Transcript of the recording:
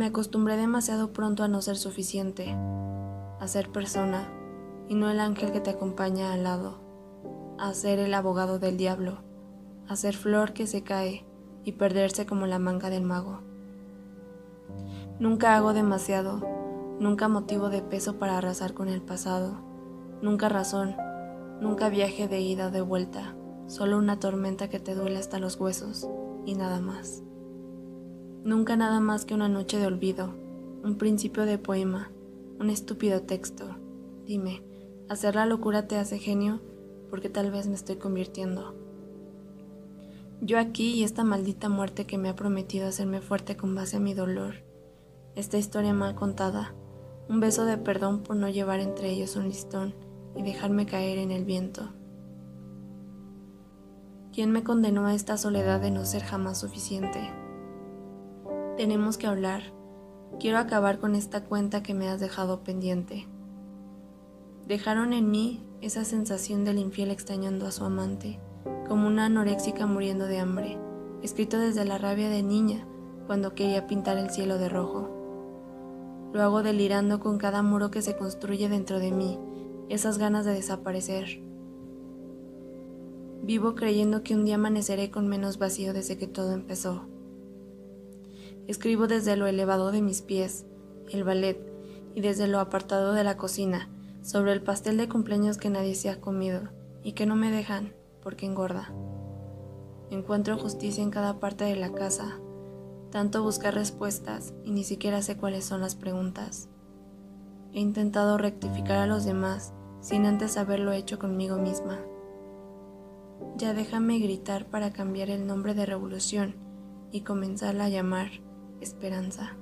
Me acostumbré demasiado pronto a no ser suficiente, a ser persona y no el ángel que te acompaña al lado, a ser el abogado del diablo, a ser flor que se cae y perderse como la manga del mago. Nunca hago demasiado, nunca motivo de peso para arrasar con el pasado, nunca razón, nunca viaje de ida o de vuelta, solo una tormenta que te duele hasta los huesos y nada más. Nunca nada más que una noche de olvido, un principio de poema, un estúpido texto. Dime, ¿hacer la locura te hace genio? Porque tal vez me estoy convirtiendo. Yo aquí y esta maldita muerte que me ha prometido hacerme fuerte con base a mi dolor. Esta historia mal contada. Un beso de perdón por no llevar entre ellos un listón y dejarme caer en el viento. ¿Quién me condenó a esta soledad de no ser jamás suficiente? Tenemos que hablar. Quiero acabar con esta cuenta que me has dejado pendiente. Dejaron en mí esa sensación del infiel extrañando a su amante, como una anoréxica muriendo de hambre, escrito desde la rabia de niña cuando quería pintar el cielo de rojo. Lo hago delirando con cada muro que se construye dentro de mí, esas ganas de desaparecer. Vivo creyendo que un día amaneceré con menos vacío desde que todo empezó. Escribo desde lo elevado de mis pies, el ballet, y desde lo apartado de la cocina, sobre el pastel de cumpleaños que nadie se ha comido y que no me dejan porque engorda. Encuentro justicia en cada parte de la casa, tanto buscar respuestas y ni siquiera sé cuáles son las preguntas. He intentado rectificar a los demás sin antes haberlo hecho conmigo misma. Ya déjame gritar para cambiar el nombre de revolución y comenzarla a llamar esperanza.